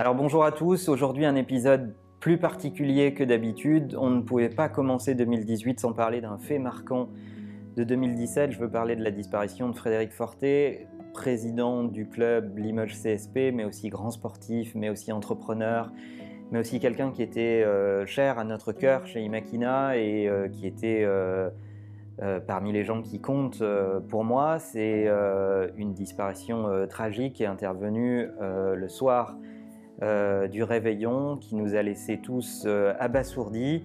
Alors bonjour à tous, aujourd'hui un épisode plus particulier que d'habitude. On ne pouvait pas commencer 2018 sans parler d'un fait marquant de 2017. Je veux parler de la disparition de Frédéric Forté, président du club Limoges CSP, mais aussi grand sportif, mais aussi entrepreneur, mais aussi quelqu'un qui était euh, cher à notre cœur chez Imakina et euh, qui était euh, parmi les gens qui comptent pour moi. C'est une disparition tragique qui est intervenue le soir euh, du réveillon qui nous a laissés tous euh, abasourdis.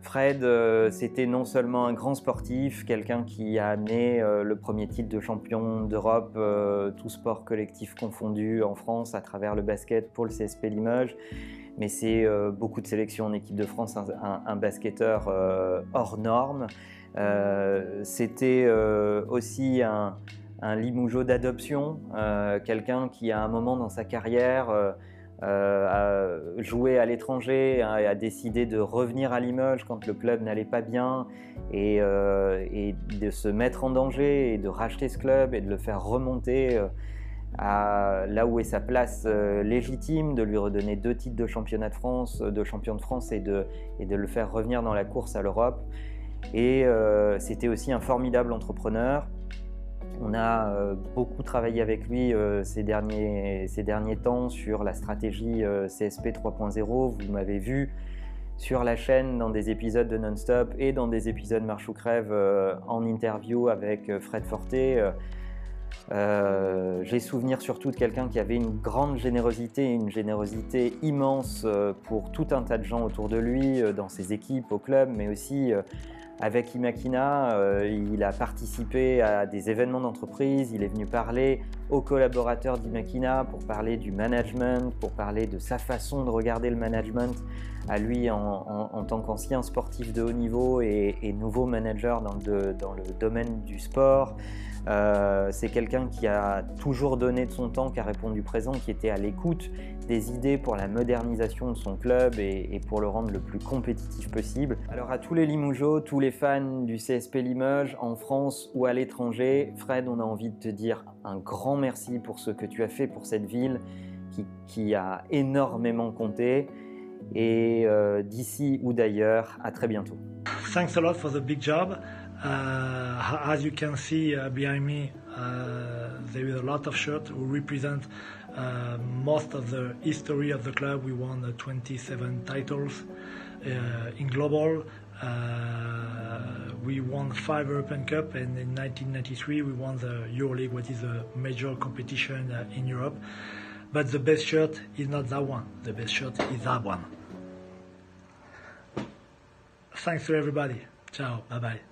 Fred, euh, c'était non seulement un grand sportif, quelqu'un qui a amené le premier titre de champion d'Europe, tout sport collectif confondu en France à travers le basket pour le CSP Limoges, mais c'est beaucoup de sélections en équipe de France, un, basketteur hors norme. c'était aussi un, un d'adoption, quelqu'un qui à un moment dans sa carrière euh, a joué à l'étranger et a décidé de revenir à Limoges quand le club n'allait pas bien et, euh, et, de se mettre en danger et de racheter ce club et de le faire remonter euh, à là où est sa place légitime, de lui redonner deux titres de championnat de France, de champion de France et de le faire revenir dans la course à l'Europe. Et c'était aussi un formidable entrepreneur on a euh, beaucoup travaillé avec lui euh, ces, derniers, ces, derniers, temps sur la stratégie euh, CSP 3.0. Vous m'avez vu sur la chaîne dans des épisodes de Non-Stop et dans des épisodes Marche ou Crève en interview avec Fred Forté. J'ai souvenir surtout de quelqu'un qui avait une grande générosité, une générosité immense pour tout un tas de gens autour de lui, dans ses équipes, au club, mais aussi avec Imakina, euh, il a participé à des événements d'entreprise, il est venu parler aux collaborateurs d'Imakina pour parler du management, pour parler de sa façon de regarder le management à lui en, tant qu'ancien sportif de haut niveau et, nouveau manager dans le, domaine du sport. Euh, c'est quelqu'un qui a toujours donné de son temps, qui a répondu présent, qui était à l'écoute des idées pour la modernisation de son club et, pour le rendre le plus compétitif possible. Alors à tous les Limougeaux, tous les fans du CSP Limoges, en France ou à l'étranger, Fred, on a envie de te dire un grand merci pour ce que tu as fait pour cette ville qui, a énormément compté. Et euh, d'ici ou d'ailleurs, à très bientôt. Thanks a lot for the big job. Uh, as you can see uh, behind me, uh, there is a lot of shirts who represent uh, most of the history of the club. We won 27 titles uh, in global. Uh, we won five European Cup, and in 1993 we won the EuroLeague, which is a major competition in Europe. But the best shirt is not that one. The best shirt is that one. Thanks to everybody. Ciao. Bye bye.